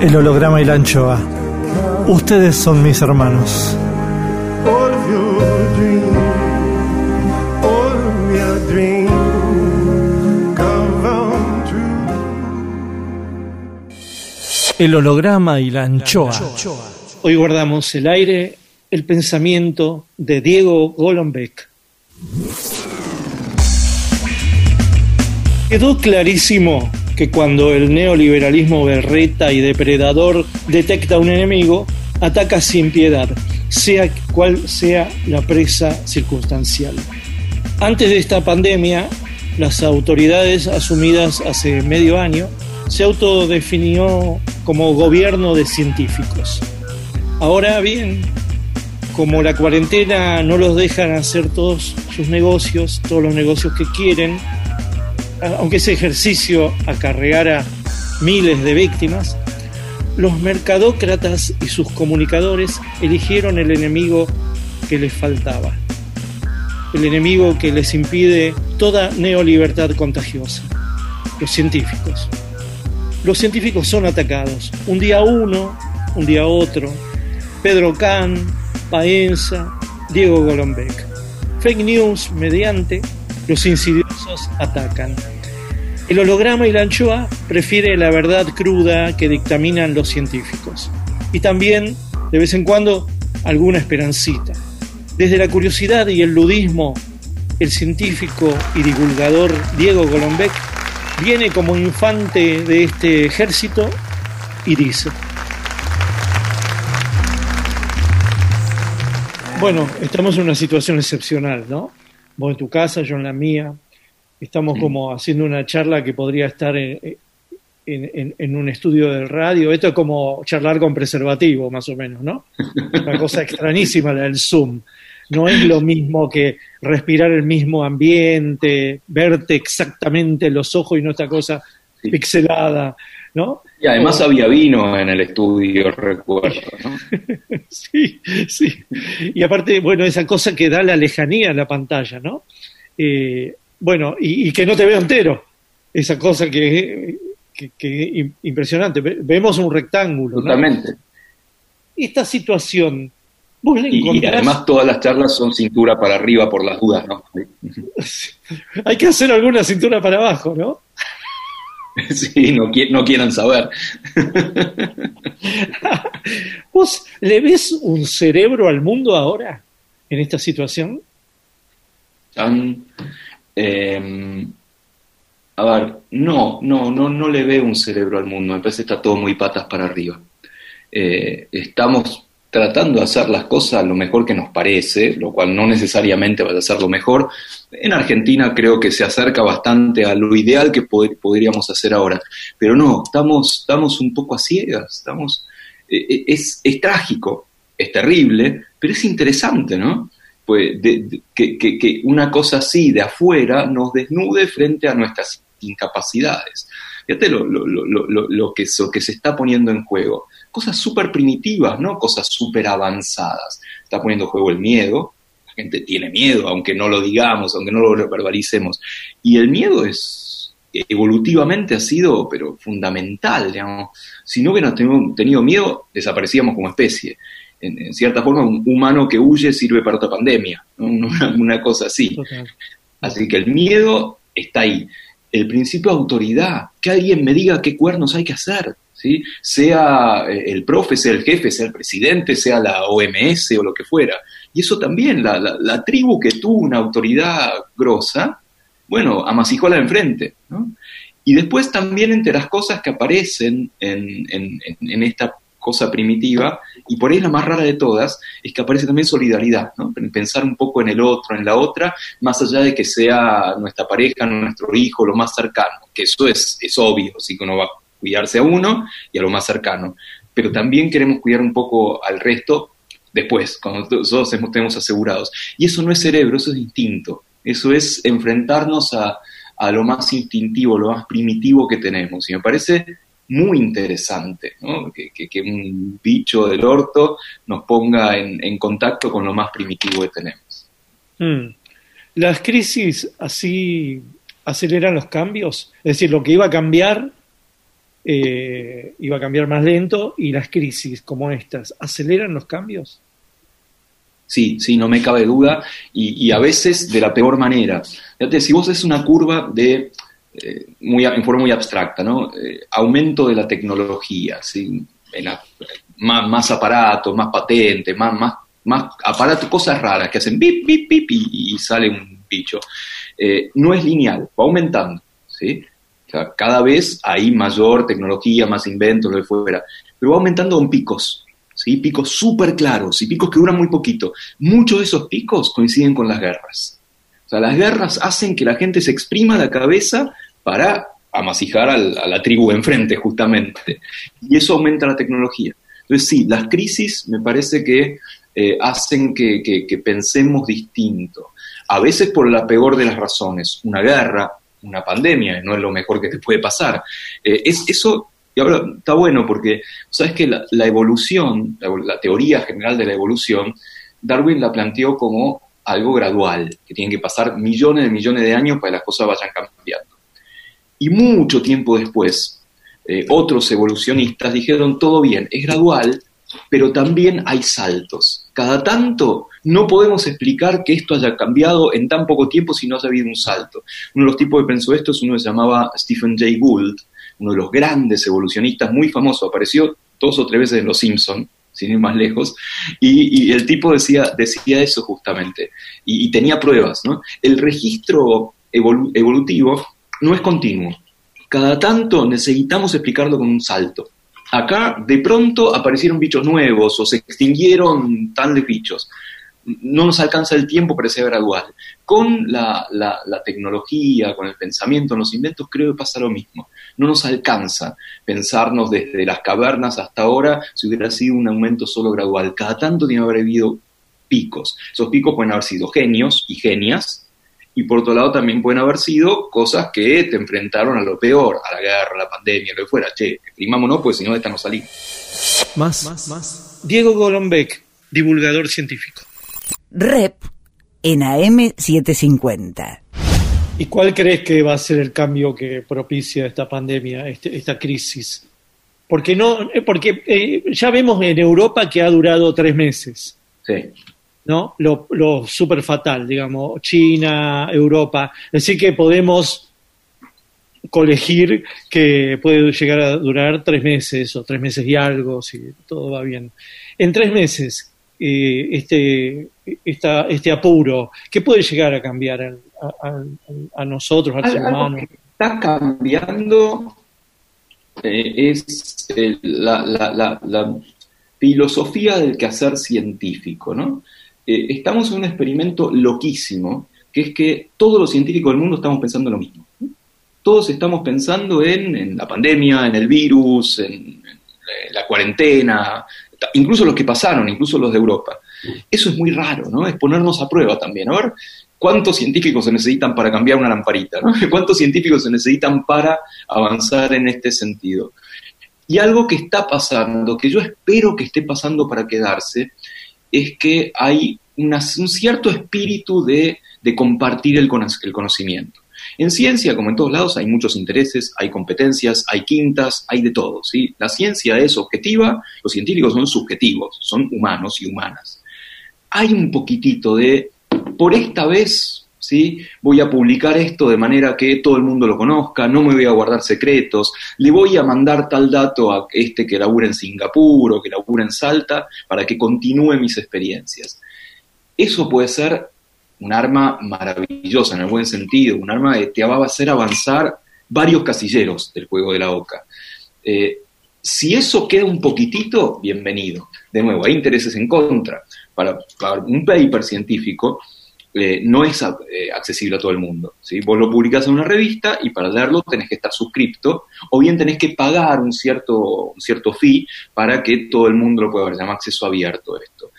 El holograma y la anchoa. Ustedes son mis hermanos. El holograma y la anchoa. Hoy guardamos el aire, el pensamiento de Diego Golombek. Quedó clarísimo que cuando el neoliberalismo berreta y depredador detecta un enemigo, ataca sin piedad, sea cual sea la presa circunstancial. Antes de esta pandemia, las autoridades asumidas hace medio año se autodefinió como gobierno de científicos. Ahora bien, como la cuarentena no los dejan hacer todos sus negocios, todos los negocios que quieren, aunque ese ejercicio acarreara miles de víctimas, los mercadócratas y sus comunicadores eligieron el enemigo que les faltaba, el enemigo que les impide toda neolibertad contagiosa, los científicos. Los científicos son atacados, un día uno, un día otro, Pedro Can, Paenza, Diego Golombek. Fake news mediante, los insidiosos atacan. El holograma y la anchoa prefiere la verdad cruda que dictaminan los científicos. Y también, de vez en cuando, alguna esperancita. Desde la curiosidad y el ludismo, el científico y divulgador Diego Golombek viene como infante de este ejército y dice, Bueno, estamos en una situación excepcional, ¿no? Vos en tu casa, yo en la mía. Estamos como haciendo una charla que podría estar en, en- un estudio de radio. Esto es como charlar con preservativo, más o menos, ¿no? Una cosa extrañísima la del Zoom. No es lo mismo que respirar el mismo ambiente, verte exactamente en los ojos y no esta cosa Sí. pixelada, ¿no? Y además había vino en el estudio, recuerdo, ¿no? Sí, sí. Y aparte, bueno, esa cosa que da la lejanía a la pantalla, ¿no? Eh, bueno, y, y que no te veo entero. Esa cosa que, im- impresionante. Ve- Vemos un rectángulo, ¿no? Totalmente. Esta situación, vos le Y, y encontrás... además todas las charlas son cintura para arriba por las dudas, ¿no? Hay que hacer alguna cintura para abajo, ¿no? Sí, no, no quieran saber. ¿Vos le ves un cerebro al mundo ahora, en esta situación? Tan, eh, a ver, no, no, no, no le veo un cerebro al mundo, me parece que está todo muy patas para arriba. Eh, estamos tratando de hacer las cosas lo mejor que nos parece, lo cual no necesariamente va a ser lo mejor. En Argentina creo que se acerca bastante a lo ideal que pod- podríamos hacer ahora, pero no, estamos, estamos un poco a ciegas, estamos, eh, eh, es, es trágico, es terrible, pero es interesante, ¿no? Que, una cosa así de afuera nos desnude frente a nuestras incapacidades. Fíjate lo, lo, que, se está poniendo en juego. Cosas súper primitivas, ¿no? Cosas súper avanzadas. Está poniendo en juego el miedo. La gente tiene miedo, aunque no lo digamos, aunque no lo verbalicemos. Y el miedo es, evolutivamente ha sido, pero fundamental. Si no hubiéramos tenido miedo, desaparecíamos como especie. En, en, cierta forma, un humano que huye sirve para otra pandemia, ¿no? una, una, cosa así. Así que el miedo está ahí. El principio de autoridad, que alguien me diga qué cuernos hay que hacer, ¿sí? sea eh, el profe, sea el jefe, sea el presidente, sea la OMS o lo que fuera. Y eso también, la, la, la tribu que tuvo una autoridad grosa, bueno, amasijó a la de enfrente. ¿no? Y después también entre las cosas que aparecen en, en, en, esta cosa primitiva, y por ahí la más rara de todas, es que aparece también solidaridad, ¿no? pensar un poco en el otro, en la otra, más allá de que sea nuestra pareja, nuestro hijo, lo más cercano, que eso es, es obvio, así que uno va a cuidarse a uno y a lo más cercano, pero también queremos cuidar un poco al resto después, cuando todos estemos asegurados. Y eso no es cerebro, eso es instinto, eso es enfrentarnos a, a lo más instintivo, lo más primitivo que tenemos. Y me parece muy interesante, ¿no? que, que, que, un bicho del orto nos ponga en, en, contacto con lo más primitivo que tenemos. Mm. Las crisis así aceleran los cambios, es decir, lo que iba a cambiar eh, iba a cambiar más lento y las crisis como estas aceleran los cambios. Sí, sí, no me cabe duda, y, y a veces de la peor manera. Fíjate, si vos es una curva de eh, muy, en forma muy abstracta, ¿no? Eh, aumento de la tecnología, ¿sí? Más, más aparatos, más patentes, más, más, más aparatos, cosas raras que hacen bip, bip, bip y, sale un bicho. Eh, no es lineal, va aumentando, ¿sí? Cada vez hay mayor tecnología, más inventos, lo que fuera, pero va aumentando en picos, ¿sí? Picos súper claros y picos que duran muy poquito. Muchos de esos picos coinciden con las guerras. O sea, las guerras hacen que la gente se exprima la cabeza para amasijar a la tribu enfrente, justamente. Y eso aumenta la tecnología. Entonces, sí, las crisis me parece que eh, hacen que, que, pensemos distinto. A veces por la peor de las razones, una guerra, una pandemia, no es lo mejor que te puede pasar. Eh, es, eso, y ahora está bueno porque, sabes que la, evolución, la teoría general de la evolución, Darwin la planteó como algo gradual, que tienen que pasar millones de millones de años para que las cosas vayan cambiando. Y mucho tiempo después, eh, otros evolucionistas dijeron, todo bien, es gradual, pero también hay saltos. Cada tanto no podemos explicar que esto haya cambiado en tan poco tiempo si no haya habido un salto. Uno de los tipos que pensó esto es uno que se llamaba Stephen Jay Gould, uno de los grandes evolucionistas muy famoso, apareció dos o tres veces en Los Simpson, sin ir más lejos, y, y el tipo decía, decía eso justamente, y, tenía pruebas, ¿no? El registro evolu evolutivo no es continuo. Cada tanto necesitamos explicarlo con un salto. Acá de pronto aparecieron bichos nuevos o se extinguieron tales bichos. No nos alcanza el tiempo para ser gradual. Con la, la, la, tecnología, con el pensamiento, los inventos, creo que pasa lo mismo. No nos alcanza pensarnos desde las cavernas hasta ahora si hubiera sido un aumento solo gradual. Cada tanto tiene que haber habido picos. Esos picos pueden haber sido genios y genias, y por otro lado también pueden haber sido cosas que te enfrentaron a lo peor, a la guerra, a la pandemia, lo que fuera. Che, exprimámonos, pues si no, de esta no salimos. Más, más, más. Diego Golombek, divulgador científico. Rep en AM750. ¿Y cuál crees que va a ser el cambio que propicia esta pandemia, este, esta crisis? Porque, no, porque eh, ya vemos en Europa que ha durado tres meses. Sí. ¿no? Lo, lo súper fatal, digamos, China, Europa. Así que podemos colegir que puede llegar a durar tres meses o tres meses y algo, si todo va bien. En tres meses, eh, este, esta, este apuro, ¿qué puede llegar a cambiar a, a, a nosotros, al ser humano? Que está cambiando eh, es eh, la, la, la, la, filosofía del quehacer científico, ¿no? Eh, estamos en un experimento loquísimo, que es que todos los científicos del mundo estamos pensando en lo mismo. Todos estamos pensando en, en la pandemia, en el virus, en, en, la cuarentena, incluso los que pasaron, incluso los de Europa. Eso es muy raro, ¿no? Es ponernos a prueba también. A ver, ¿cuántos científicos se necesitan para cambiar una lamparita? ¿no? ¿Cuántos científicos se necesitan para avanzar en este sentido? Y algo que está pasando, que yo espero que esté pasando para quedarse, es que hay una- un cierto espíritu de, de compartir el conocimiento. En ciencia, como en todos lados, hay muchos intereses, hay competencias, hay quintas, hay de todo. ¿sí? La ciencia es objetiva, los científicos son subjetivos, son humanos y humanas. Hay un poquitito de, por esta vez, ¿sí? voy a publicar esto de manera que todo el mundo lo conozca, no me voy a guardar secretos, le voy a mandar tal dato a este que labura en Singapur o que labura en Salta para que continúe mis experiencias. Eso puede ser un arma maravillosa en el buen sentido, un arma que te va a hacer avanzar varios casilleros del juego de la OCA. Eh, si eso queda un poquitito, bienvenido. De nuevo, hay intereses en contra. Para, un paper científico eh, no es eh, accesible a todo el mundo. ¿sí? Vos lo publicás en una revista y para leerlo tenés que estar suscripto o bien tenés que pagar un cierto, un cierto fee para que todo el mundo lo pueda ver. Se llama acceso abierto esto.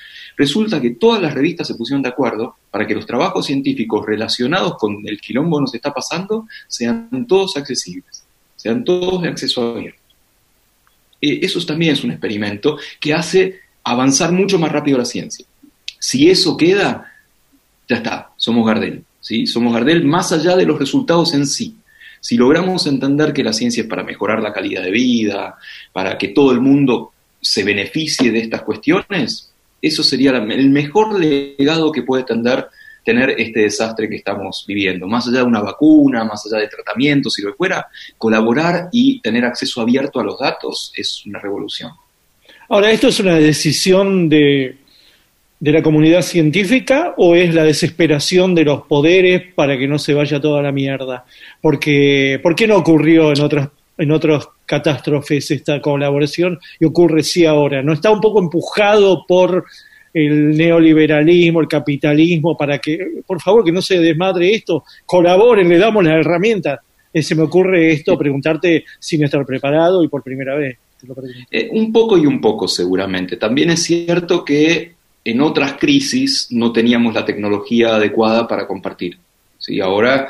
Resulta que todas las revistas se pusieron de acuerdo para que los trabajos científicos relacionados con el quilombo que nos está pasando sean todos accesibles, sean todos de acceso abierto. Eh, eso también es un experimento que hace avanzar mucho más rápido la ciencia. Si eso queda, ya está, somos Gardel, ¿sí? Somos Gardel más allá de los resultados en sí. Si logramos entender que la ciencia es para mejorar la calidad de vida, para que todo el mundo se beneficie de estas cuestiones, eso sería el mejor legado que puede tener, tener este desastre que estamos viviendo. Más allá de una vacuna, más allá de tratamientos y lo fuera, colaborar y tener acceso abierto a los datos es una revolución. Ahora, ¿esto es una decisión de, de la comunidad científica o es la desesperación de los poderes para que no se vaya toda la mierda? Porque, ¿Por qué no ocurrió en otras, en otras catástrofes esta colaboración y ocurre sí ahora? ¿No está un poco empujado por el neoliberalismo, el capitalismo, para que, por favor, que no se desmadre esto, colaboren, le damos las herramientas? Eh, se me ocurre esto, preguntarte sin estar preparado y por primera vez. Eh, un poco y un poco seguramente. También es cierto que en otras crisis no teníamos la tecnología adecuada para compartir. ¿sí? Ahora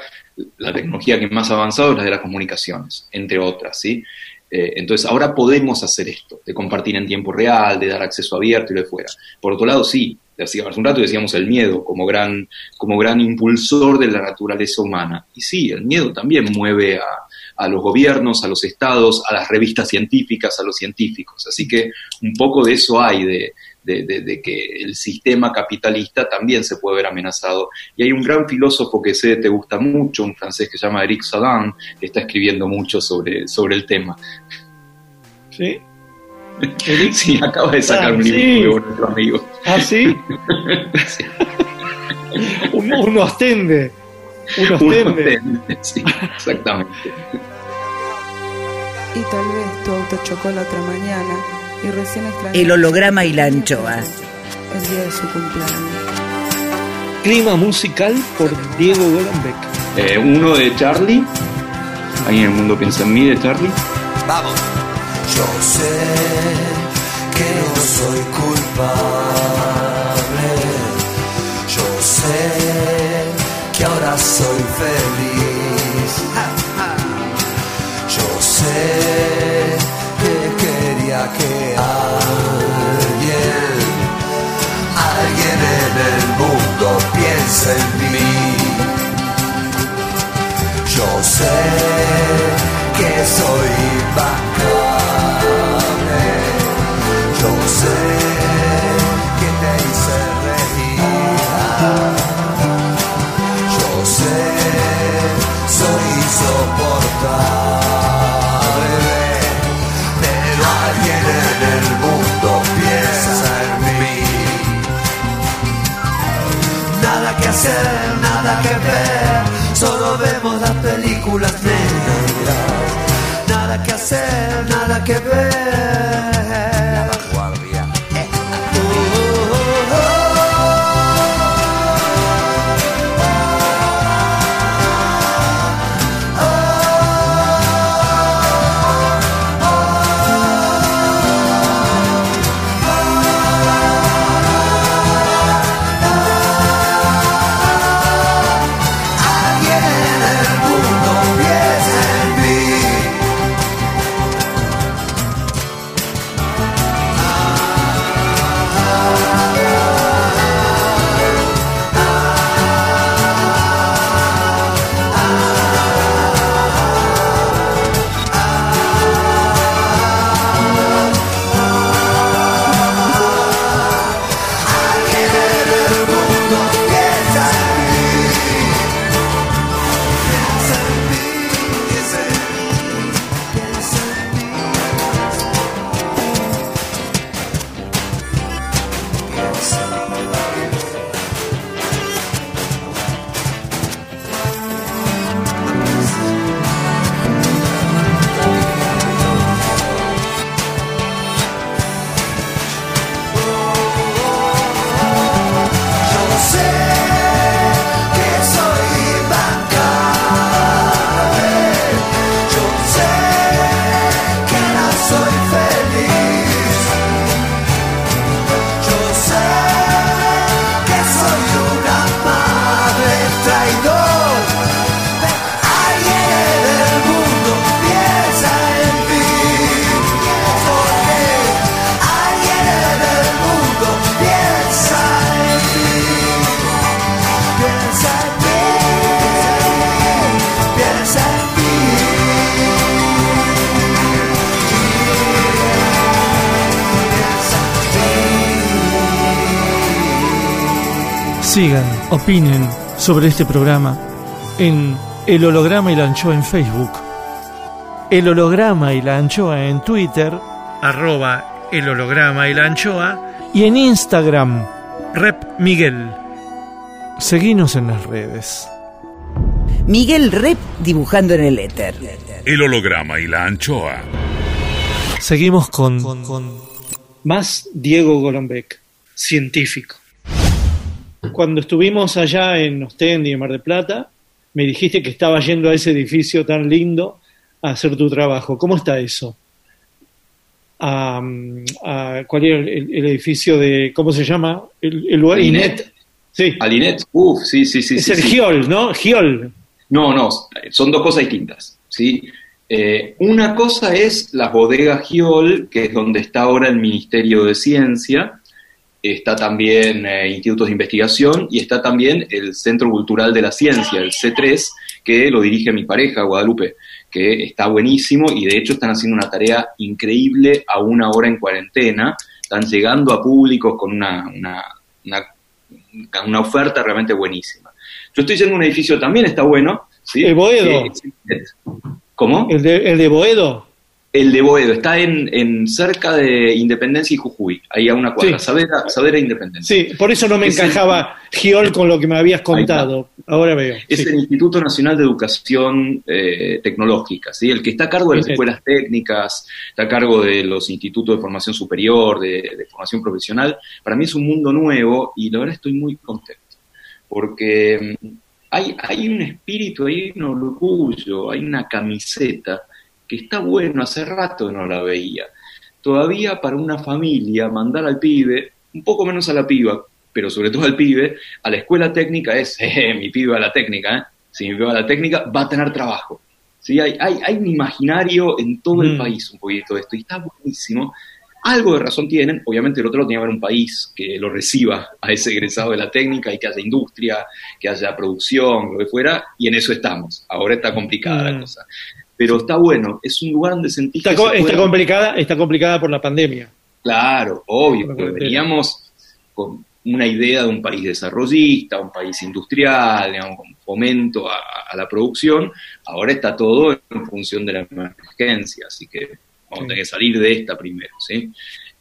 la tecnología que más ha avanzado es la de las comunicaciones, entre otras. ¿sí? Eh, entonces ahora podemos hacer esto, de compartir en tiempo real, de dar acceso abierto y lo de fuera. Por otro lado, sí, hace un rato decíamos el miedo como gran, como gran impulsor de la naturaleza humana. Y sí, el miedo también mueve a, a los gobiernos, a los estados, a las revistas científicas, a los científicos. Así que un poco de eso hay, de, de, de, de, que el sistema capitalista también se puede ver amenazado. Y hay un gran filósofo que sé te gusta mucho, un francés que se llama Eric Sadan, que está escribiendo mucho sobre, sobre el tema. ¿Sí? Eric, sí, acaba de sacar ah, un libro sí. nuevo, nuestro amigo. ¿Ah, sí? un, un ostende. Un ostende. Un ostende, sí, exactamente. Y tal vez tu auto chocó la otra mañana El holograma y la anchoa. el día de su cumpleaños. Clima musical por Diego Golombek. Eh, uno de Charlie. ¿Alguien en el mundo piensa en mí de Charlie? Vamos. Yo sé que no soy culpable. Yo sé que ahora soy feliz. Yo sé que alguien, alguien en el mundo piense en mí. Yo sé que soy impacable. Yo sé que te hice reír. Yo sé, soy insoportable. Hacer, nada que ver, Sigan, opinen sobre este programa en El Holograma y la Anchoa en Facebook, El Holograma y la Anchoa en Twitter, arroba El Holograma y la Anchoa, y en Instagram, Rep Miguel. Seguinos en las redes. Miguel Rep dibujando en el éter. El holograma y la anchoa. Seguimos con, Más Diego Golombek, científico. Cuando estuvimos allá en Ostendi, en Mar del Plata, me dijiste que estaba yendo a ese edificio tan lindo a hacer tu trabajo. ¿Cómo está eso? A, a- ¿Cuál era el, el edificio de, cómo se llama? El, el lugar Alinet. Sí, Alinet, uff, sí, sí, sí. es sí, el sí. Giol, ¿no? Giol. No, no, son dos cosas distintas. ¿sí? Eh, una cosa es la bodega Giol, que es donde está ahora el Ministerio de Ciencia, está también eh, Institutos de Investigación y está también el Centro Cultural de la Ciencia, el C3, que lo dirige mi pareja, Guadalupe, que está buenísimo y de hecho están haciendo una tarea increíble a una hora en cuarentena, están llegando a públicos con una, una, una, una oferta realmente buenísima. Yo estoy yendo a un edificio también, está bueno. ¿sí? ¿El Boedo? ¿Cómo? El de, el de Boedo. El de Boedo, está en, en cerca de Independencia y Jujuy, ahí a una cuadra, Sí. Saavedra, Saavedra e Independencia. Sí, por eso no me Es el- encajaba Giol con lo que me habías contado. Ahora veo. Es sí. el Instituto Nacional de Educación eh, Tecnológica, ¿sí? el que está a cargo de las escuelas técnicas, está a cargo de los institutos de formación superior, de, de formación profesional. Para mí es un mundo nuevo y la verdad estoy muy contento, porque mm, hay, hay un espíritu, hay un orgullo, hay una camiseta que está bueno, hace rato que no la veía. Todavía para una familia mandar al pibe, un poco menos a la piba, pero sobre todo al pibe, a la escuela técnica es, eh, mi pibe a la técnica, ¿eh? si mi pibe a la técnica va a tener trabajo. ¿Sí? Hay, hay, hay un imaginario en todo el Mm. país un poquito de esto, y está buenísimo. Algo de razón tienen, obviamente el otro lado tiene que haber un país que lo reciba a ese egresado de la técnica y que haya industria, que haya producción, lo que fuera, y en eso estamos. Ahora está complicada la Mm. cosa. Pero está bueno, es un lugar donde sentís Está, que co- está puede- complicada, está complicada por la pandemia. Claro, obvio, porque veníamos con una idea de un país desarrollista, un país industrial, digamos, con fomento a, a la producción, ahora está todo en función de la emergencia, así que vamos a tener que salir de esta primero, ¿sí?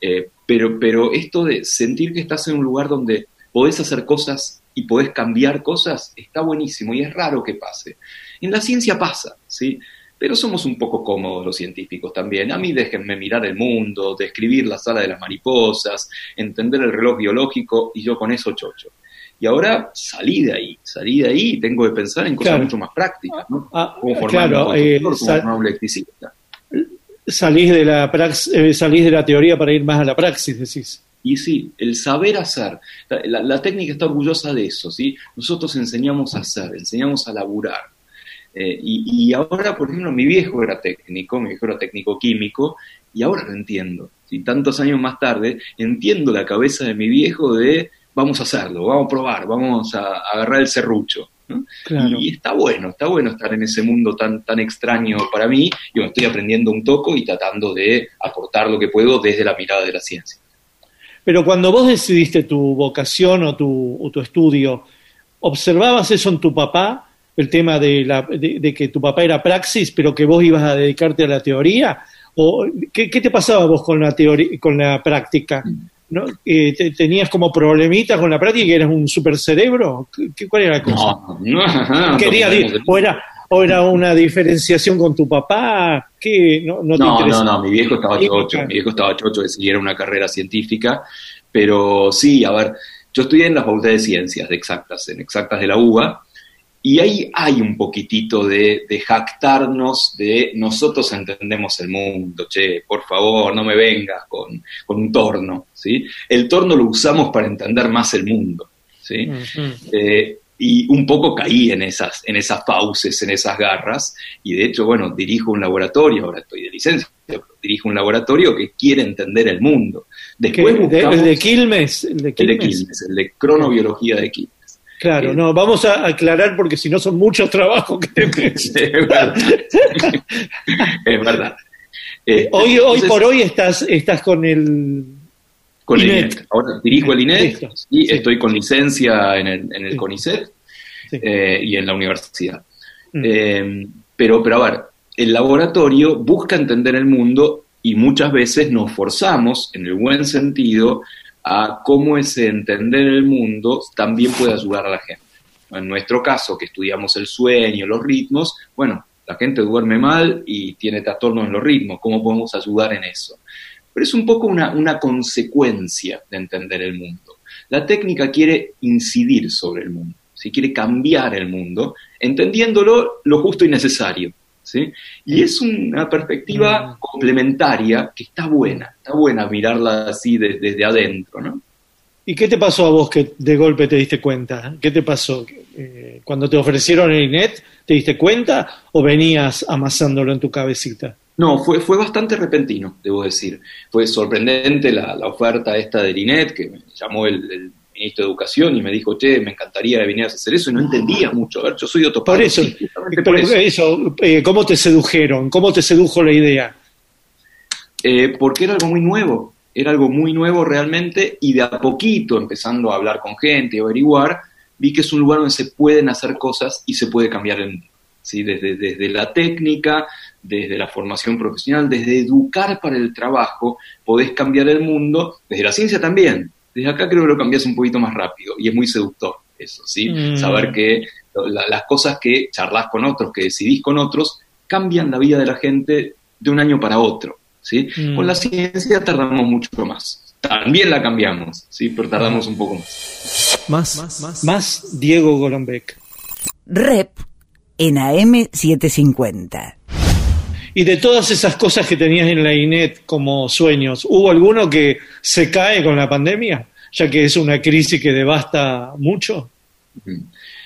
Eh, pero, pero esto de sentir que estás en un lugar donde podés hacer cosas y podés cambiar cosas, está buenísimo y es raro que pase. En la ciencia pasa, ¿sí? Pero somos un poco cómodos los científicos también. A mí déjenme mirar el mundo, describir la sala de las mariposas, entender el reloj biológico y yo con eso chocho. Y ahora salí de ahí, salí de ahí y tengo que pensar en cosas Claro. mucho más prácticas, ¿no? Ah, Cómo formar claro, un eh, sal- un electricista. salís de la prax- eh, salís de la teoría para ir más a la praxis, decís. Y sí, el saber hacer. La, la- la técnica está orgullosa de eso, ¿sí? Nosotros enseñamos a hacer, enseñamos a laburar. Eh, y, y ahora, por ejemplo, mi viejo era técnico, mi viejo era técnico químico, y ahora lo entiendo. ¿sí? Tantos años más tarde, entiendo la cabeza de mi viejo de vamos a hacerlo, vamos a probar, vamos a, a agarrar el serrucho. ¿no? Claro. Y está bueno, está bueno estar en ese mundo tan, tan extraño para mí, y bueno, estoy aprendiendo un toco y tratando de aportar lo que puedo desde la mirada de la ciencia. Pero cuando vos decidiste tu vocación o tu, o tu estudio, ¿observabas eso en tu papá? El tema de, la, de, de que tu papá era praxis, pero que vos ibas a dedicarte a la teoría. ¿O qué, qué te pasaba vos con la teoría, con la práctica? ¿No? Eh, te- ¿Tenías como problemitas con la práctica que eras un super cerebro? ¿Qué, cuál era la cosa? No, no, no. Quería o, era, ¿O era una diferenciación con tu papá? ¿Qué? ¿No, no te No, no, no, mi viejo estaba chocho, mi viejo estaba chocho de seguir una carrera científica, pero sí, a ver, yo estudié en la Facultad de Ciencias, de Exactas, en Exactas de la UBA, y ahí hay un poquitito de, de jactarnos de nosotros entendemos el mundo, che, por favor, no me vengas con, con un torno, ¿sí? El torno lo usamos para entender más el mundo, ¿sí? Eh, y un poco caí en esas, en esas fauces, en esas garras, y de hecho, bueno, dirijo un laboratorio, ahora estoy de licencia, pero dirijo un laboratorio que quiere entender el mundo. Después ¿Qué? ¿De- buscamos- ¿El de Quilmes? ¿El de el de Quilmes? Quilmes, el de cronobiología de Quilmes. Claro, Eh, no, vamos a aclarar porque si no son muchos trabajos que es verdad. es verdad. Eh, Hoy, hoy entonces, por hoy estás, estás con el Con el INET. INET. Ahora dirijo el INET y Sí. estoy con licencia en el, en el Sí. CONICET Sí. eh, y en la universidad. Mm. Eh, pero, pero a ver, el laboratorio busca entender el mundo y muchas veces nos forzamos, en el buen sentido, a cómo ese entender el mundo también puede ayudar a la gente. En nuestro caso, que estudiamos el sueño, los ritmos, bueno, la gente duerme mal y tiene trastornos en los ritmos, ¿cómo podemos ayudar en eso? Pero es un poco una, una consecuencia de entender el mundo. La técnica quiere incidir sobre el mundo, ¿sí? quiere cambiar el mundo, entendiéndolo lo justo y necesario. ¿Sí? Y es una perspectiva complementaria que está buena, está buena mirarla así de- desde adentro. ¿no? ¿Y qué te pasó a vos que de golpe te diste cuenta? ¿Qué te pasó? Eh, cuando te ofrecieron el INET, ¿te diste cuenta o venías amasándolo en tu cabecita? No, fue, fue bastante repentino, debo decir. Fue sorprendente la, la oferta esta del INET, que me llamó el, el ministro de Educación y me dijo, che, me encantaría que vinieras a hacer eso, y no entendía mucho. A ver, yo soy de otro Por país. eso, Sí, por eso. eso, eh, ¿cómo te sedujeron? ¿Cómo te sedujo la idea? Eh, porque era algo muy nuevo, era algo muy nuevo realmente, y de a poquito, empezando a hablar con gente y averiguar, vi que es un lugar donde se pueden hacer cosas y se puede cambiar el mundo. ¿sí? Desde, desde la técnica, desde la formación profesional, desde educar para el trabajo, podés cambiar el mundo, desde la ciencia también. Desde acá creo que lo cambias un poquito más rápido y es muy seductor eso, ¿sí? Mm. Saber que la- las cosas que charlas con otros, que decidís con otros, cambian la vida de la gente de un año para otro, ¿sí? Mm. Con la ciencia tardamos mucho más. También la cambiamos, ¿sí? Pero tardamos un poco más. Más, más, Diego Golombek. Rep en AM750. Y de todas esas cosas que tenías en la INET como sueños, ¿hubo alguno que se cae con la pandemia? Ya que es una crisis que devasta mucho.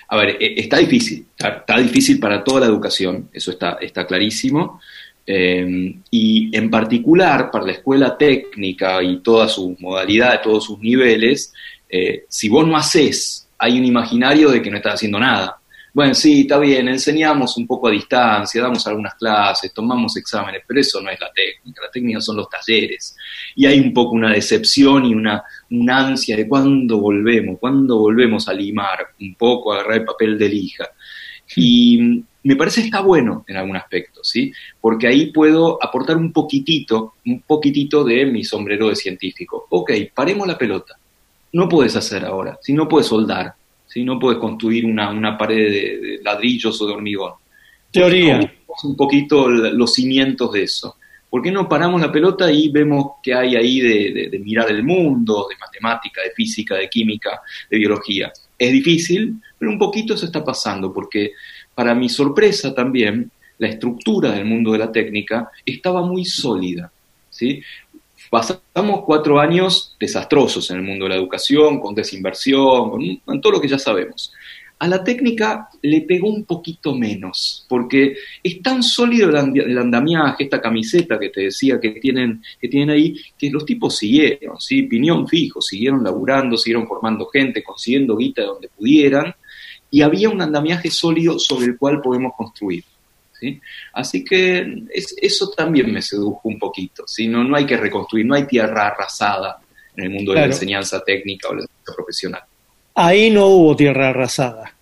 A ver, eh, está difícil, está, está difícil para toda la educación, eso está, está clarísimo. Eh, y en particular para la escuela técnica y todas sus modalidades, todos sus niveles, eh, si vos no haces, hay un imaginario de que no estás haciendo nada. Bueno, sí, está bien, enseñamos un poco a distancia, damos algunas clases, tomamos exámenes, pero eso no es la técnica, la técnica son los talleres. Y hay un poco una decepción y una, ansia de cuándo volvemos, cuándo volvemos a limar un poco, a agarrar el papel de lija. Y me parece está bueno en algún aspecto, ¿sí? Porque ahí puedo aportar un poquitito, un poquitito de mi sombrero de científico. Ok, paremos la pelota. No puedes hacer ahora, si no puedes soldar, si no puedes construir una, una pared de, de ladrillos o de hormigón. Teoría. Un poquito los cimientos de eso. ¿Por qué no paramos la pelota y vemos qué hay ahí de, de- de mirar el mundo, de matemática, de física, de química, de biología? Es difícil, pero un poquito eso está pasando, porque para mi sorpresa también, la estructura del mundo de la técnica estaba muy sólida. ¿sí? Pasamos cuatro años desastrosos en el mundo de la educación, con desinversión, con, todo lo que ya sabemos. A la técnica le pegó un poquito menos, porque es tan sólido el, andamiaje, esta camiseta que te decía que tienen, que tienen ahí, que los tipos siguieron, ¿sí? piñón fijo, siguieron laburando, siguieron formando gente, consiguiendo guita de donde pudieran, y había un andamiaje sólido sobre el cual podemos construir. ¿Sí? Así que es- eso también me sedujo un poquito, ¿sí? no, no hay que reconstruir, no hay tierra arrasada en el mundo de la enseñanza técnica o la enseñanza profesional. Ahí no hubo tierra arrasada.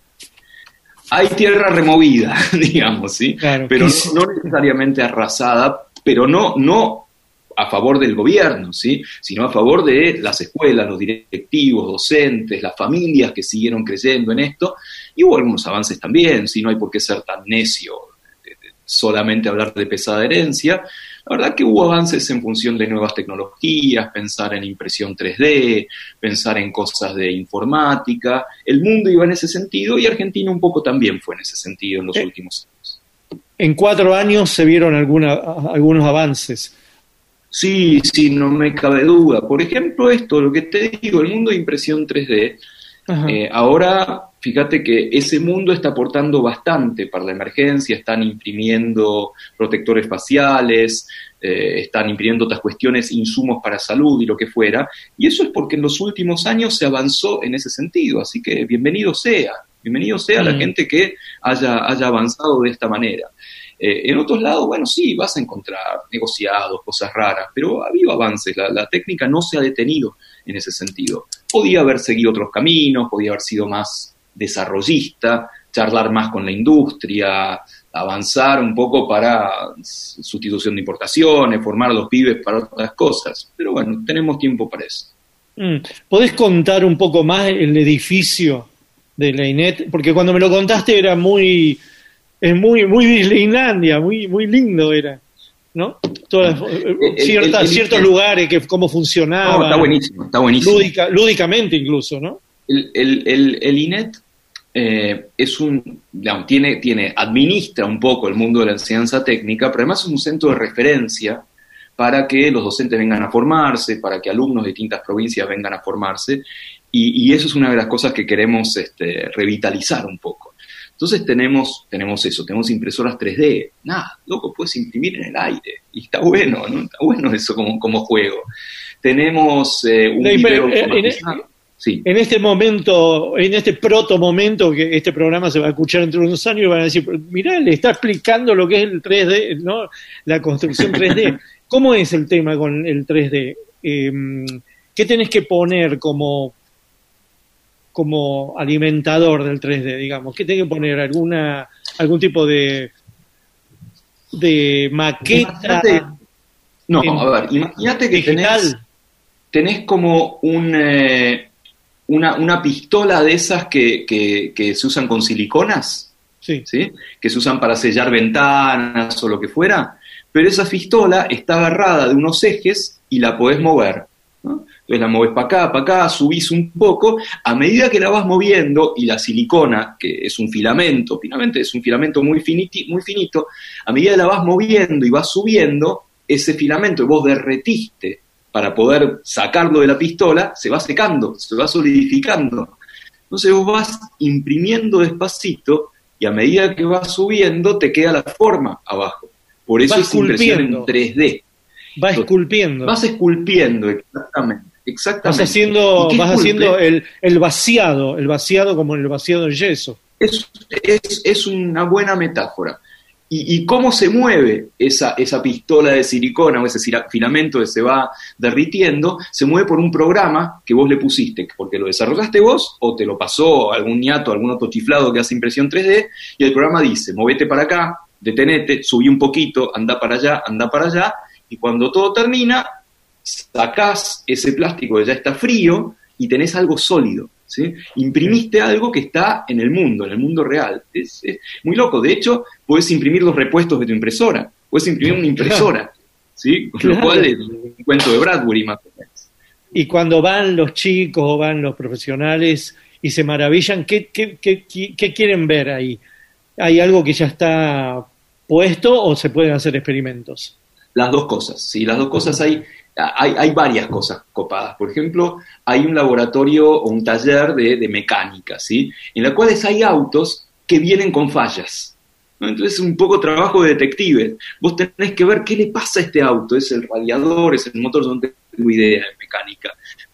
hay tierra removida, digamos, ¿sí? Claro, pero no, no necesariamente arrasada, pero no, no a favor del gobierno, ¿sí? Sino a favor de las escuelas, los directivos, docentes, las familias que siguieron creyendo en esto, y hubo algunos avances también, ¿sí? No hay por qué ser tan necio solamente hablar de pesada herencia. La verdad que hubo avances en función de nuevas tecnologías, pensar en impresión 3D, pensar en cosas de informática. El mundo iba en ese sentido y Argentina un poco también fue en ese sentido en los Eh. últimos años. En cuatro años se vieron alguna, algunos avances. Sí, sí, no me cabe duda. Por ejemplo, esto, lo que te digo, el mundo de impresión 3D, Ajá. Eh, ahora, fíjate que ese mundo está aportando bastante para la emergencia, están imprimiendo protectores faciales, eh, están imprimiendo otras cuestiones, insumos para salud y lo que fuera, y eso es porque en los últimos años se avanzó en ese sentido, así que bienvenido sea, bienvenido sea la Mm. gente que haya, haya avanzado de esta manera. Eh, en otros lados, bueno, sí, vas a encontrar negociados, cosas raras, pero ha habido avances, la, la técnica no se ha detenido en ese sentido. Podía haber seguido otros caminos, podía haber sido más desarrollista, charlar más con la industria, avanzar un poco para sustitución de importaciones, formar a los pibes para otras cosas. Pero bueno, tenemos tiempo para eso. Mm. ¿Podés contar un poco más el edificio de la INET? Porque cuando me lo contaste era muy, es muy, muy Disneylandia, muy, muy lindo era, ¿no? Todas, eh, El- el- ciertos el- lugares, que cómo funcionaba. No, está buenísimo, está buenísimo. Lúdica- lúdicamente incluso, ¿no? El, el, el, el INET eh, es un, digamos, tiene, tiene, administra un poco el mundo de la enseñanza técnica, pero además es un centro de referencia para que los docentes vengan a formarse, para que alumnos de distintas provincias vengan a formarse, y, y eso es una de las cosas que queremos este, revitalizar un poco. Entonces tenemos, tenemos eso, tenemos impresoras 3D, nada, loco, puedes imprimir en el aire, y está bueno, ¿no? Está bueno eso como, como juego. Tenemos eh, un No, y video pero, eh, en- automatizado. Sí. En este momento, en este proto momento que este programa se va a escuchar entre unos años, van a decir, mirá, le está explicando lo que es el 3D, ¿no? La construcción 3D. ¿Cómo es el tema con el 3D? Eh, ¿Qué tenés que poner como, como alimentador del 3D, digamos? ¿Qué tenés que poner? ¿Alguna, algún tipo de, de maqueta Imagínate- No, a ver, imagínate que tenés, tenés como un, eh, una, una pistola de esas que, que- que se usan con siliconas, Sí. ¿sí? que se usan para sellar ventanas o lo que fuera, pero esa pistola está agarrada de unos ejes y la podés mover. ¿No? Entonces la moves para acá, para acá, subís un poco, a medida que la vas moviendo y la silicona, que es un filamento, finalmente es un filamento muy, finiti- muy finito, a medida que la vas moviendo y vas subiendo, ese filamento que vos derretiste para poder sacarlo de la pistola, se va secando, se va solidificando. Entonces vos vas imprimiendo despacito y a medida que vas subiendo te queda la forma abajo. Por eso es impresión en esculpiendo. 3D. Va esculpiendo. Vas esculpiendo, exactamente. exactamente. Vas haciendo, ¿Y qué vas esculpe? haciendo el, el vaciado, el vaciado como el vaciado del yeso. Es, es, es una buena metáfora. ¿Y, y cómo se mueve esa, esa pistola de silicona o ese filamento que se va derritiendo? Se mueve por un programa que vos le pusiste, porque lo desarrollaste vos o te lo pasó algún ñato, algún otro chiflado que hace impresión 3D, y el programa dice, movete para acá, detenete, subí un poquito, anda para allá, anda para allá, y cuando todo termina, sacás ese plástico que ya está frío y tenés algo sólido. ¿sí? Imprimiste algo que está en el mundo, en el mundo real. Es, es muy loco. De hecho, puedes imprimir los repuestos de tu impresora. Puedes imprimir una impresora. ¿sí? Con lo cual es un cuento de Bradbury más o menos. Y cuando van los chicos o van los profesionales y se maravillan, ¿qué, qué, qué, qué- qué quieren ver ahí? ¿Hay algo que ya está puesto o se pueden hacer experimentos? Las dos cosas, sí, las dos cosas hay, hay, hay varias cosas copadas. Por ejemplo, hay un laboratorio o un taller de, de mecánica, ¿sí? En la cuales hay autos que vienen con fallas. Entonces es un poco trabajo de detective. Vos tenés que ver qué le pasa a este auto. Es el radiador, es el motor, yo no tengo idea de mecánica.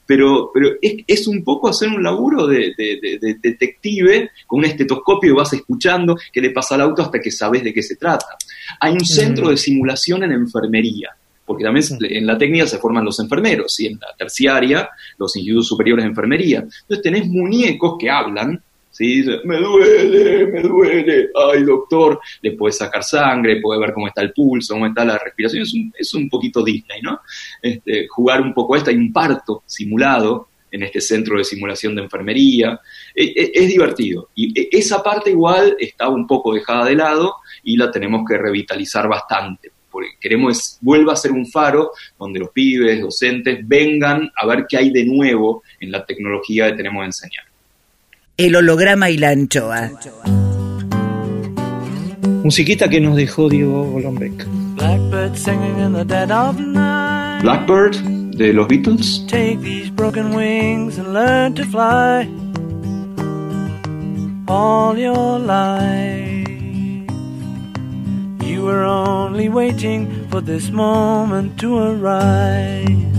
Pero, pero es, es un poco hacer un laburo de, de- de- de detective con un estetoscopio y vas escuchando qué le pasa al auto hasta que sabes de qué se trata. Hay un centro Mm. de simulación en enfermería, porque también se- en la técnica se forman los enfermeros, y en la terciaria los institutos superiores de enfermería. Entonces tenés muñecos que hablan, ¿sí? Me duele, me duele, ay doctor, le puedes sacar sangre, puede ver cómo está el pulso, cómo está la respiración, es un, es un poquito Disney, ¿no? Este, jugar un poco a esto, hay un parto simulado en este centro de simulación de enfermería, E- e- es divertido. Y e- esa parte igual está un poco dejada de lado y la tenemos que revitalizar bastante, porque queremos es- vuelva a ser un faro donde los pibes, docentes, vengan a ver qué hay de nuevo en la tecnología que tenemos que enseñar. El holograma y la anchoa. Musiquita que nos dejó Diego Golombek. Blackbird singing in the dead of night. Blackbird de los Beatles, Take these broken wings and learn to fly all your life. You were only waiting for this moment to arise.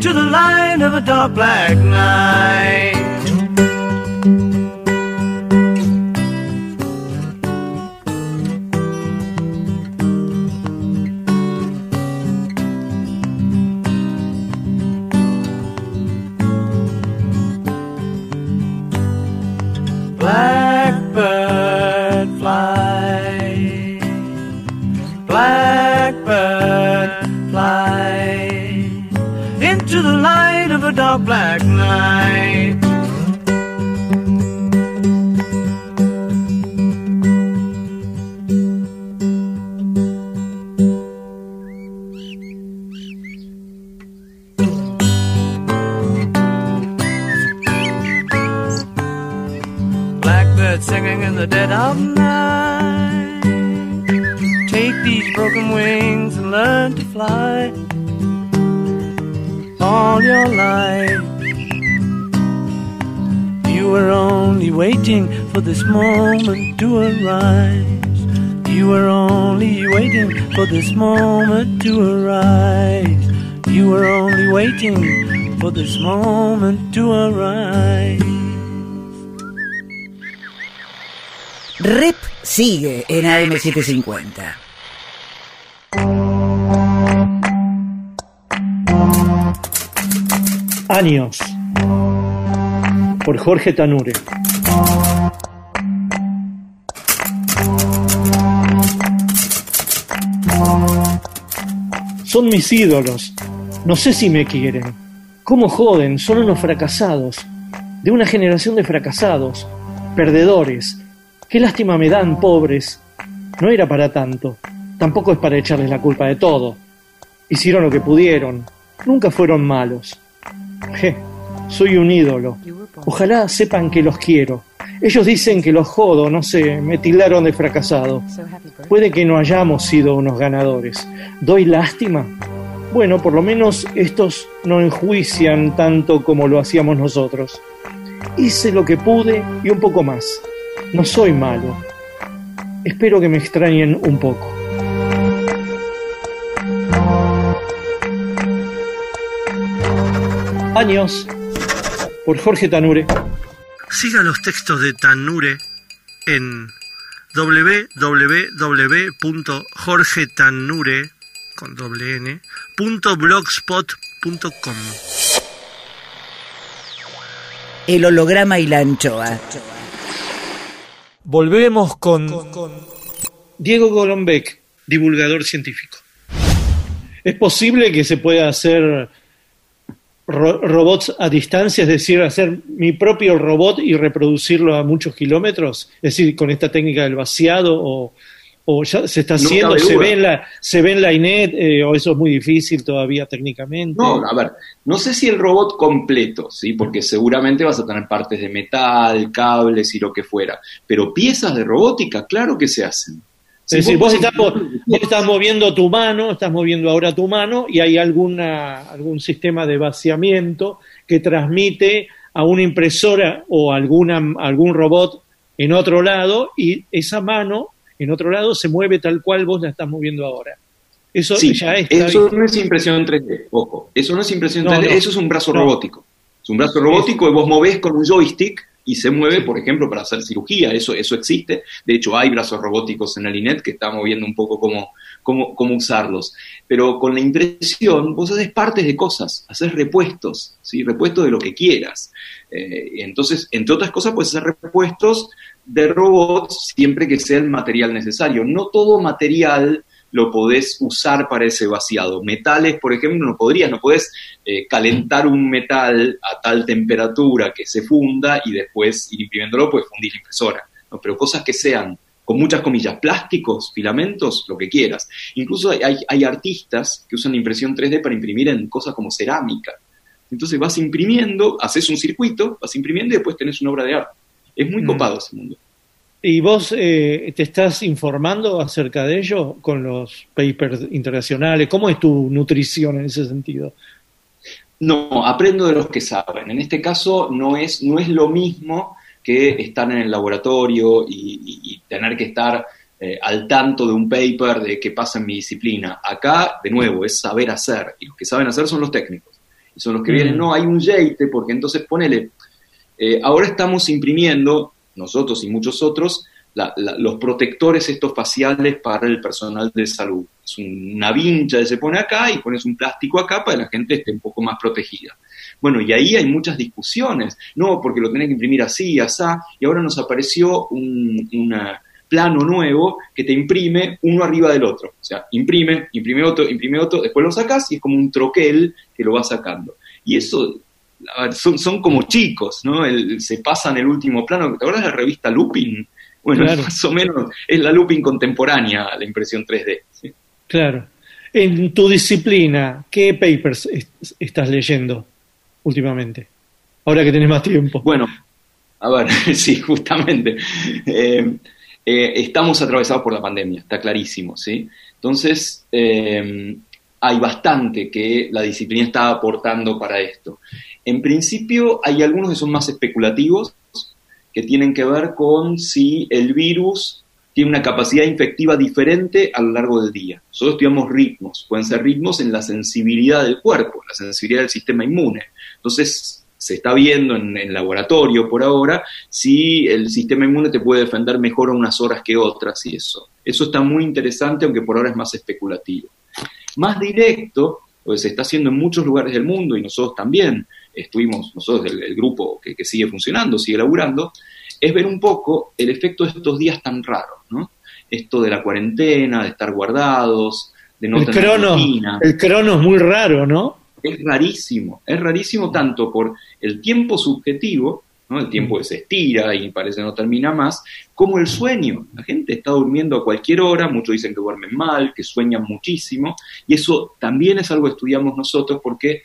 into the line of a dark black night. Black night. This moment to. Rep sigue en AM750. Años. Por Jorge Tanure. Son mis ídolos. No sé si me quieren. ¿Cómo joden? Son unos fracasados. De una generación de fracasados. Perdedores. Qué lástima me dan, pobres. No era para tanto. Tampoco es para echarles la culpa de todo. Hicieron lo que pudieron. Nunca fueron malos. Je, soy un ídolo. Ojalá sepan que los quiero. Ellos dicen que los jodo, no sé, me tildaron de fracasado. Puede que no hayamos sido unos ganadores. ¿Doy lástima? Bueno, por lo menos estos no enjuician tanto como lo hacíamos nosotros. Hice lo que pude y un poco más. No soy malo. Espero que me extrañen un poco. Años por Jorge Tanure. Siga los textos de Tanure en www.jorgetanure con doble n, punto blogspot.com. El holograma y la anchoa. Volvemos con Diego Golombek, divulgador científico. ¿Es posible que se pueda hacer ro- robots a distancia, es decir, hacer mi propio robot y reproducirlo a muchos kilómetros? Es decir, con esta técnica del vaciado o, o ya se está haciendo, se ve en la, se ve en la INET eh, o eso es muy difícil todavía técnicamente. No, a ver, no sé si el robot completo, ¿sí? Porque seguramente vas a tener partes de metal, cables y lo que fuera. Pero piezas de robótica, claro que se hacen. Sí, Es decir, vos estás, vos estás moviendo tu mano, estás moviendo ahora tu mano y hay alguna, algún sistema de vaciamiento que transmite a una impresora o alguna, algún robot en otro lado y esa mano en otro lado se mueve tal cual vos la estás moviendo ahora. Eso Sí, ya está. eso no es impresión 3D, ojo, eso no es impresión No, 3D, no. eso es un brazo No. robótico. Es un brazo robótico y vos movés con un joystick y se mueve, por ejemplo, para hacer cirugía, eso, eso existe. De hecho, hay brazos robóticos en el INET que estamos viendo un poco cómo, cómo, cómo usarlos. Pero con la impresión, vos haces partes de cosas, haces repuestos, ¿sí? repuestos de lo que quieras. Eh, entonces, entre otras cosas, puedes hacer repuestos de robots siempre que sea el material necesario. No todo material lo podés usar para ese vaciado. Metales, por ejemplo, no podrías, no podés eh, calentar un metal a tal temperatura que se funda y después ir imprimiéndolo, pues fundir la impresora. ¿no? Pero cosas que sean, con muchas comillas, plásticos, filamentos, lo que quieras. Incluso hay, hay, artistas que usan impresión 3D para imprimir en cosas como cerámica. Entonces vas imprimiendo, haces un circuito, vas imprimiendo y después tenés una obra de arte. Es muy Mm. copado ese mundo. ¿Y vos eh, te estás informando acerca de ello con los papers internacionales? ¿Cómo es tu nutrición en ese sentido? No, aprendo de los que saben. En este caso no es, no es lo mismo que estar en el laboratorio y, y- y tener que estar eh, al tanto de un paper de qué pasa en mi disciplina. Acá, de nuevo, es saber hacer. Y los que saben hacer son los técnicos. Y son los que Mm. vienen, no, hay un yeite, porque entonces ponele, eh, ahora estamos imprimiendo, nosotros y muchos otros, los protectores estos faciales para el personal de salud. Es un- una vincha que se pone acá y pones un plástico acá para que la gente esté un poco más protegida. Bueno, y ahí hay muchas discusiones. No, porque lo tenés que imprimir así, asá, y ahora nos apareció un plano nuevo que te imprime uno arriba del otro. O sea, imprime, imprime otro, imprime otro, después lo sacas y es como un troquel que lo va sacando. Y eso a ver, son, son como chicos, ¿no? El- se pasan el último plano. ¿Te acuerdas de la revista Lupin? Bueno, Claro. más o menos es la Lupin contemporánea, la impresión 3D. ¿sí? Claro. En tu disciplina, ¿qué papers est- estás leyendo últimamente? Ahora que tenés más tiempo. Bueno, a ver, sí, justamente. Eh, eh, estamos atravesados por la pandemia, está clarísimo, ¿sí? Entonces, eh, hay bastante que la disciplina está aportando para esto. En principio, hay algunos que son más especulativos, que tienen que ver con si el virus tiene una capacidad infectiva diferente a lo largo del día. Nosotros estudiamos ritmos, pueden ser ritmos en la sensibilidad del cuerpo, la sensibilidad del sistema inmune. Entonces, se está viendo en el laboratorio por ahora si el sistema inmune te puede defender mejor unas horas que otras y eso. Eso está muy interesante, aunque por ahora es más especulativo. Más directo, pues se está haciendo en muchos lugares del mundo y nosotros también estuvimos, nosotros el, el grupo que, que sigue funcionando, sigue laburando, es ver un poco el efecto de estos días tan raros, ¿no? Esto de la cuarentena, de estar guardados, de no el, tener crono, rutina. el crono es muy raro, ¿no? Es rarísimo, es rarísimo tanto por el tiempo subjetivo, ¿no? el tiempo que se estira y parece no termina más, como el sueño. La gente está durmiendo a cualquier hora, muchos dicen que duermen mal, que sueñan muchísimo, y eso también es algo que estudiamos nosotros porque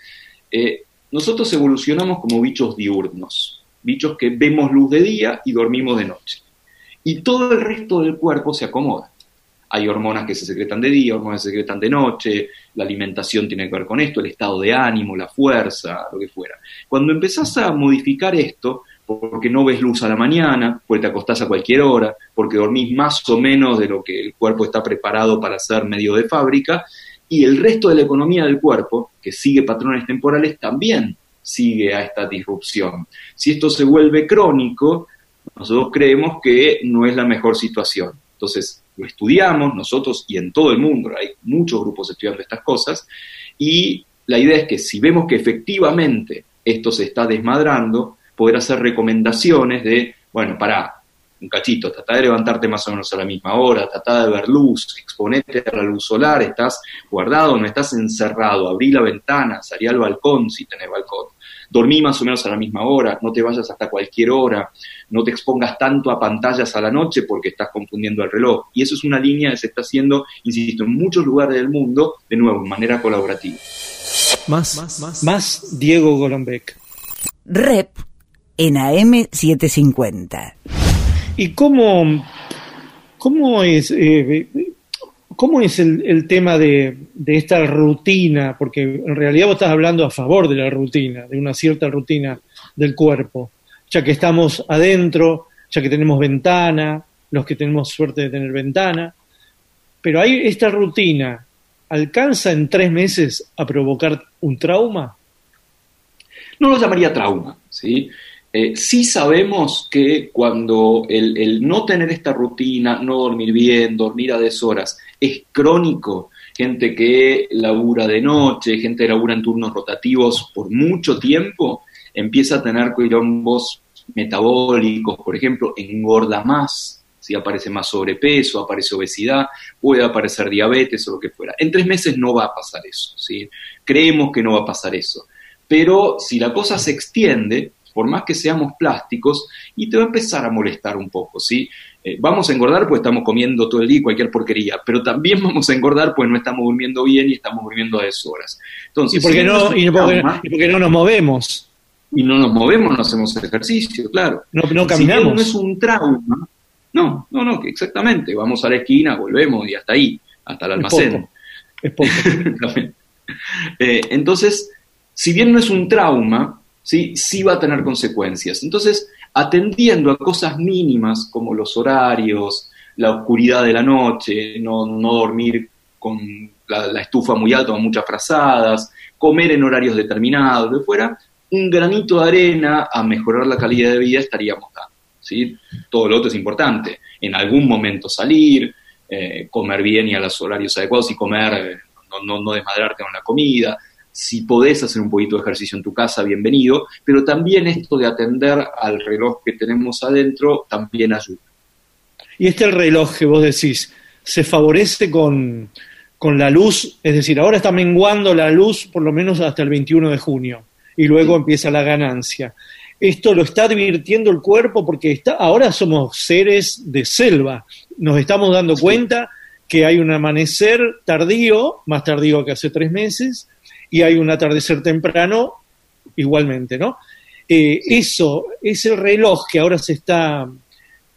eh, nosotros evolucionamos como bichos diurnos, bichos que vemos luz de día y dormimos de noche. Y todo el resto del cuerpo se acomoda. Hay hormonas que se secretan de día, hormonas que se secretan de noche, la alimentación tiene que ver con esto, el estado de ánimo, la fuerza, lo que fuera. Cuando empezás a modificar esto, porque no ves luz a la mañana, porque te acostás a cualquier hora, porque dormís más o menos de lo que el cuerpo está preparado para hacer medio de fábrica, y el resto de la economía del cuerpo, que sigue patrones temporales, también sigue a esta disrupción. Si esto se vuelve crónico, nosotros creemos que no es la mejor situación. Entonces, lo estudiamos nosotros y en todo el mundo, hay muchos grupos estudiando estas cosas, y la idea es que si vemos que efectivamente esto se está desmadrando, poder hacer recomendaciones de, bueno, para un cachito, trata de levantarte más o menos a la misma hora, trata de ver luz, exponete a la luz solar, estás guardado, no estás encerrado, abrí la ventana, salí al balcón si tenés balcón, dormí más o menos a la misma hora, no te vayas hasta cualquier hora, no te expongas tanto a pantallas a la noche porque estás confundiendo el reloj. Y eso es una línea que se está haciendo, insisto, en muchos lugares del mundo, de nuevo, en manera colaborativa. Más, más, más Diego Golombek. Rep en AM750. ¿Y cómo, cómo es, eh, cómo es el, el tema de, de, esta rutina? Porque en realidad vos estás hablando a favor de la rutina, de una cierta rutina del cuerpo, ya que estamos adentro, ya que tenemos ventana, los que tenemos suerte de tener ventana, pero hay esta rutina, ¿alcanza en tres meses a provocar un trauma? No lo llamaría trauma, ¿sí? Eh, sí sabemos que cuando el, no tener esta rutina, no dormir bien, dormir a deshoras, es crónico. Gente que labura de noche, gente que labura en turnos rotativos por mucho tiempo, empieza a tener quilombos metabólicos, por ejemplo, engorda más, si aparece más sobrepeso, aparece obesidad, puede aparecer diabetes o lo que fuera. En tres meses no va a pasar eso, ¿sí? Creemos que no va a pasar eso. Pero si la cosa se extiende, por más que seamos plásticos, y te va a empezar a molestar un poco, ¿sí? Eh, vamos a engordar pues estamos comiendo todo el día cualquier porquería, pero también vamos a engordar pues no estamos durmiendo bien y estamos durmiendo a deshoras. Entonces, ¿Y por qué si no, y porque, y porque no nos movemos? Y no nos movemos, no hacemos ejercicio, claro. No, no caminamos. Si no es un trauma, No, no, no, exactamente, vamos a la esquina, volvemos y hasta ahí, hasta el Es almacén. poco. Es poco. También. Eh, entonces, si bien no es un trauma, ¿sí? sí va a tener consecuencias. Entonces, atendiendo a cosas mínimas como los horarios, la oscuridad de la noche, no, no dormir con la, estufa muy alta o muchas frazadas, comer en horarios determinados, de fuera, un granito de arena a mejorar la calidad de vida estaríamos dando. ¿sí? Todo lo otro es importante. En algún momento salir, eh, comer bien y a los horarios adecuados y comer, eh, no, no, no desmadrarte con la comida. Si podés hacer un poquito de ejercicio en tu casa, bienvenido, pero también esto de atender al reloj que tenemos adentro también ayuda. Y este reloj que vos decís, ¿se favorece con, con la luz? Es decir, ahora está menguando la luz por lo menos hasta el 21 de junio y luego empieza la ganancia. Esto lo está advirtiendo el cuerpo porque está, ahora somos seres de selva. Nos estamos dando cuenta que hay un amanecer tardío, más tardío que hace tres meses, y hay un atardecer temprano igualmente, ¿no? Eh, Eso, ese reloj que ahora se está,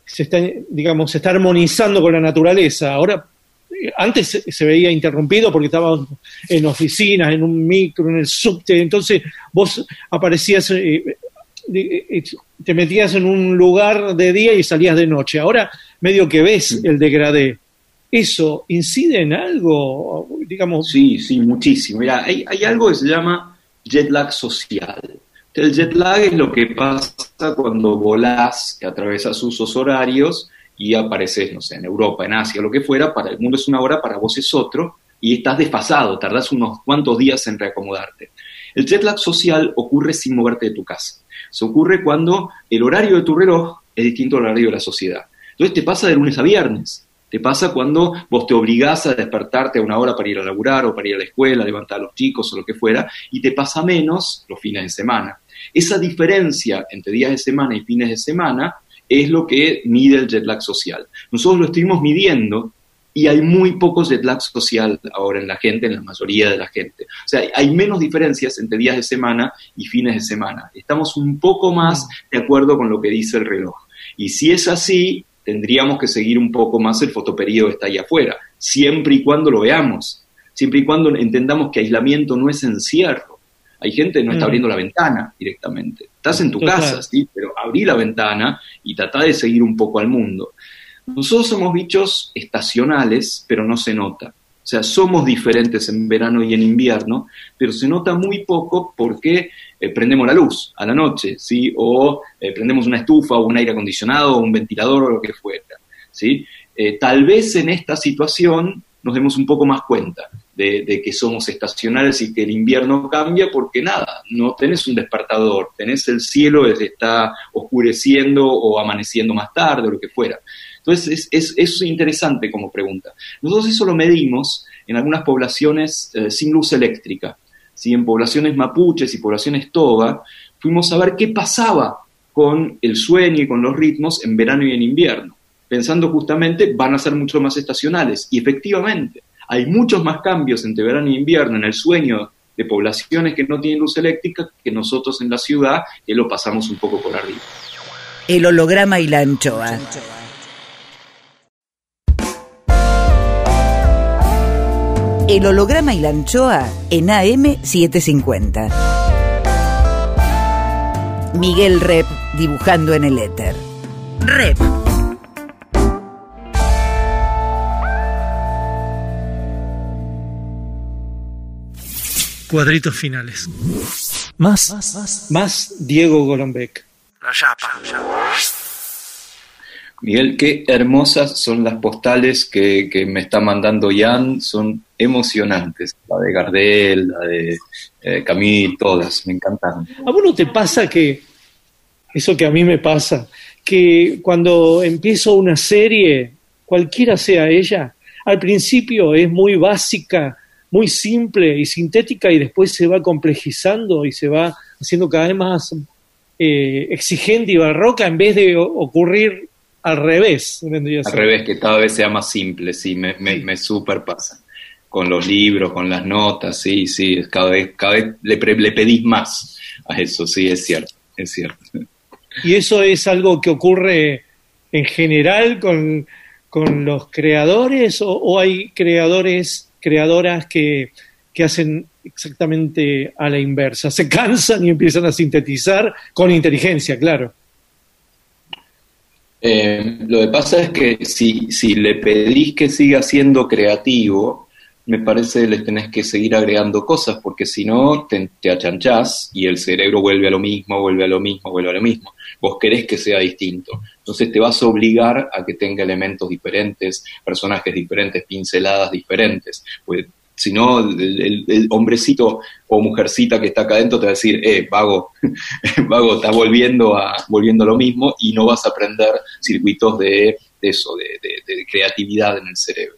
se está, digamos, se está armonizando con la naturaleza. Ahora, eh, antes se, se veía interrumpido porque estábamos en oficinas, en un micro, en el subte, entonces vos aparecías, eh, eh, te metías en un lugar de día y salías de noche. Ahora medio que ves el degradé. ¿Eso incide en algo? Digamos, Sí, sí, muchísimo. Mira, hay, hay algo que se llama jet lag social. El jet lag es lo que pasa cuando volás, que atravesas usos horarios y apareces, no sé, en Europa, en Asia, lo que fuera, para el mundo es una hora, para vos es otro, y estás desfasado, tardás unos cuantos días en reacomodarte. El jet lag social ocurre sin moverte de tu casa. Se ocurre cuando el horario de tu reloj es distinto al horario de la sociedad. Entonces te pasa de lunes a viernes. Te pasa cuando vos te obligás a despertarte a una hora para ir a laburar o para ir a la escuela, levantar a los chicos o lo que fuera, y te pasa menos los fines de semana. Esa diferencia entre días de semana y fines de semana es lo que mide el jet lag social. Nosotros lo estuvimos midiendo y hay muy poco jet lag social ahora en la gente, en la mayoría de la gente. O sea, hay menos diferencias entre días de semana y fines de semana. Estamos un poco más de acuerdo con lo que dice el reloj. Y si es así, tendríamos que seguir un poco más el fotoperiodo que está ahí afuera, siempre y cuando lo veamos, siempre y cuando entendamos que aislamiento no es encierro. Hay gente que no está abriendo la ventana directamente. Estás en tu Total. casa, sí, pero abrí la ventana y trata de seguir un poco al mundo. Nosotros somos bichos estacionales, pero no se nota. O sea, somos diferentes en verano y en invierno, pero se nota muy poco porque eh, prendemos la luz a la noche, ¿sí? O eh, prendemos una estufa o un aire acondicionado o un ventilador o lo que fuera, ¿sí? Eh, tal vez en esta situación nos demos un poco más cuenta de, que somos estacionales y que el invierno cambia porque nada, no tenés un despertador, tenés el cielo que está oscureciendo o amaneciendo más tarde o lo que fuera. Entonces, es, es, es interesante como pregunta. Nosotros eso lo medimos en algunas poblaciones eh, sin luz eléctrica. ¿sí? En poblaciones mapuches y poblaciones toba, fuimos a ver qué pasaba con el sueño y con los ritmos en verano y en invierno, pensando justamente van a ser mucho más estacionales. Y efectivamente, hay muchos más cambios entre verano y invierno en el sueño de poblaciones que no tienen luz eléctrica que nosotros en la ciudad, que lo pasamos un poco por arriba. El holograma y la anchoa. El holograma y la anchoa en AM750. Miguel Rep dibujando en el éter. Rep. Cuadritos finales. Más. más Diego Golombek. La chapa. Miguel, qué hermosas son las postales que, que me está mandando Jan, son emocionantes. La de Gardel, la de eh, Camille, todas, me encantaron. ¿A vos no te pasa que, eso que a mí me pasa, que cuando empiezo una serie, cualquiera sea ella, al principio es muy básica, muy simple y sintética y después se va complejizando y se va haciendo cada vez más eh, exigente y barroca en vez de ocurrir al revés. vendría Al revés, que cada vez sea más simple, sí, me, me, me super pasa. Con los libros, con las notas, sí, sí, es cada vez, cada vez le, pre- le pedís más a eso, sí, es cierto, es cierto. Y eso es algo que ocurre en general con, con los creadores o, o hay creadores, creadoras que, que hacen exactamente a la inversa? Se cansan y empiezan a sintetizar con inteligencia, claro. Eh, lo que pasa es que si, si le pedís que siga siendo creativo, me parece que le tenés que seguir agregando cosas, porque si no te, te achanchás y el cerebro vuelve a lo mismo, vuelve a lo mismo, vuelve a lo mismo. Vos querés que sea distinto. Entonces te vas a obligar a que tenga elementos diferentes, personajes diferentes, pinceladas diferentes. Pues si no, el, hombrecito o mujercita que está acá adentro te va a decir, eh, vago, vago, estás volviendo a, volviendo a lo mismo y no vas a aprender circuitos de, eso, de creatividad en el cerebro.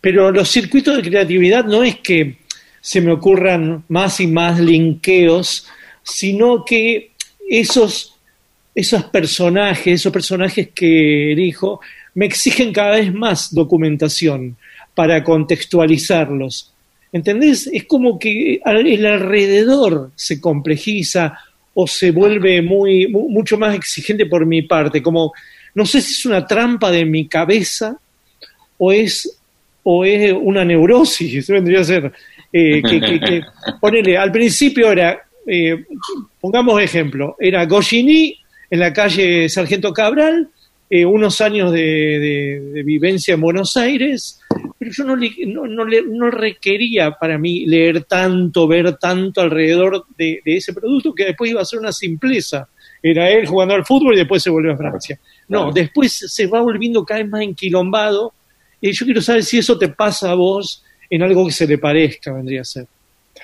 Pero los circuitos de creatividad no es que se me ocurran más y más linkeos, sino que esos, esos personajes, esos personajes que elijo, me exigen cada vez más documentación para contextualizarlos. ¿Entendés? Es como que el alrededor se complejiza o se vuelve muy, mu- mucho más exigente por mi parte, como no sé si es una trampa de mi cabeza o es o es una neurosis, vendría a ser. eh, que, que- que- ponele, al principio era, eh, pongamos ejemplo, era Goscinny en la calle Sargento Cabral, eh, unos años de, de- de vivencia en Buenos Aires, yo no, le- no, no le- no requería para mí leer tanto, ver tanto alrededor de, de ese producto, que después iba a ser una simpleza. Era él jugando al fútbol y después se volvió a Francia. No, Claro. después se va volviendo cada vez más enquilombado y yo quiero saber si eso te pasa a vos en algo que se le parezca, vendría a ser.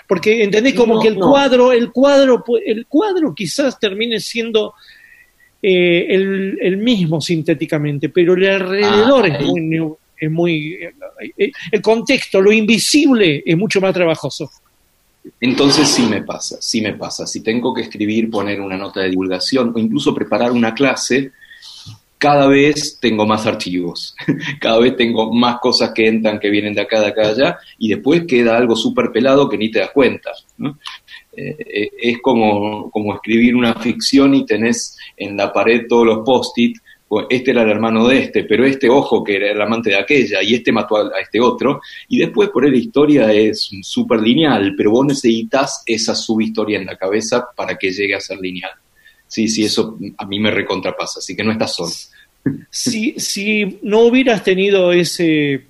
Porque entendés como No, que el no. cuadro, el cuadro, el cuadro quizás termine siendo eh, el, el mismo sintéticamente, pero el alrededor Ah, es muy, es muy eh, el contexto, lo invisible es mucho más trabajoso. Entonces sí me pasa, sí me pasa. Si tengo que escribir, poner una nota de divulgación o incluso preparar una clase, cada vez tengo más archivos, cada vez tengo más cosas que entran, que vienen de acá, de acá, allá, y después queda algo súper pelado que ni te das cuenta. Eh, eh, es como, como escribir una ficción y tenés en la pared todos los post-it, este era el hermano de este, pero este ojo que era el amante de aquella, y este mató a, a este otro, y después por ahí la historia es súper lineal, pero vos necesitas esa subhistoria en la cabeza para que llegue a ser lineal. Sí, sí, eso a mí me recontrapasa, así que no estás solo. si, si no hubieras tenido ese,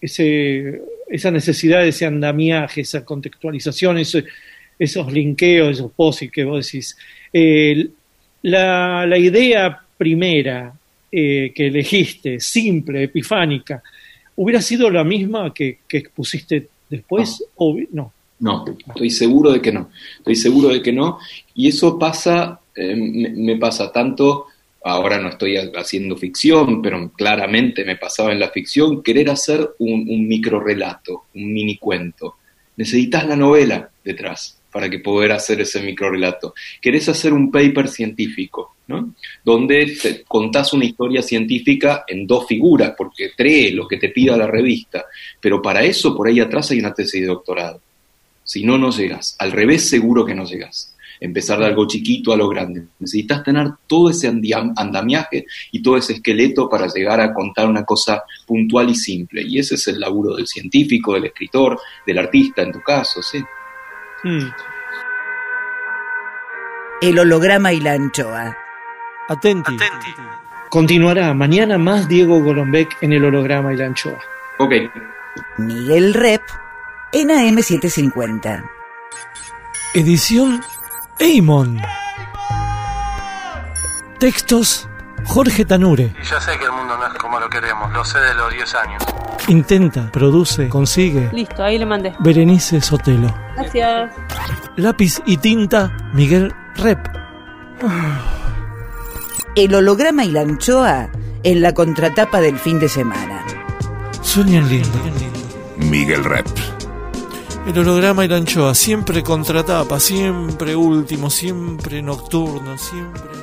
ese, esa necesidad, ese andamiaje, esa contextualización, ese- esos linkeos, esos posits que vos decís, eh, la, la idea primera eh, que elegiste, simple, epifánica, ¿hubiera sido la misma que, que expusiste después? O, no. No, estoy seguro de que no. Estoy seguro de que no. Y eso pasa, eh, me, me pasa tanto, ahora no estoy ha- haciendo ficción, pero claramente me pasaba en la ficción, querer hacer un, un microrelato, un mini cuento. Necesitas la novela detrás para que poder hacer ese microrelato. Querés hacer un paper científico, ¿no? Donde te contás una historia científica en dos figuras, porque cree lo que te pida la revista. Pero para eso, por ahí atrás hay una tesis de doctorado. Si no, no llegas. Al revés, seguro que no llegas. Empezar de algo chiquito a lo grande. Necesitas tener todo ese andamiaje y todo ese esqueleto para llegar a contar una cosa puntual y simple. Y ese es el laburo del científico, del escritor, del artista, en tu caso, sí. Hmm. El holograma y la anchoa. Atenti. Continuará mañana más Diego Golombek en el holograma y la anchoa. Ok. Miguel Rep en AM750. Edición Eimon. Textos Jorge Tanure. Y ya sé que el mundo no es como lo queremos, lo sé de los 10 años. Intenta, produce, consigue. Listo, ahí le mandé. Berenice Sotelo. Gracias. Lápiz y tinta Miguel Rep. El holograma y la anchoa en la contratapa del fin de semana. Sueñan lindo. Miguel Rep. El holograma y la anchoa, siempre contratapa, siempre último, siempre nocturno, siempre.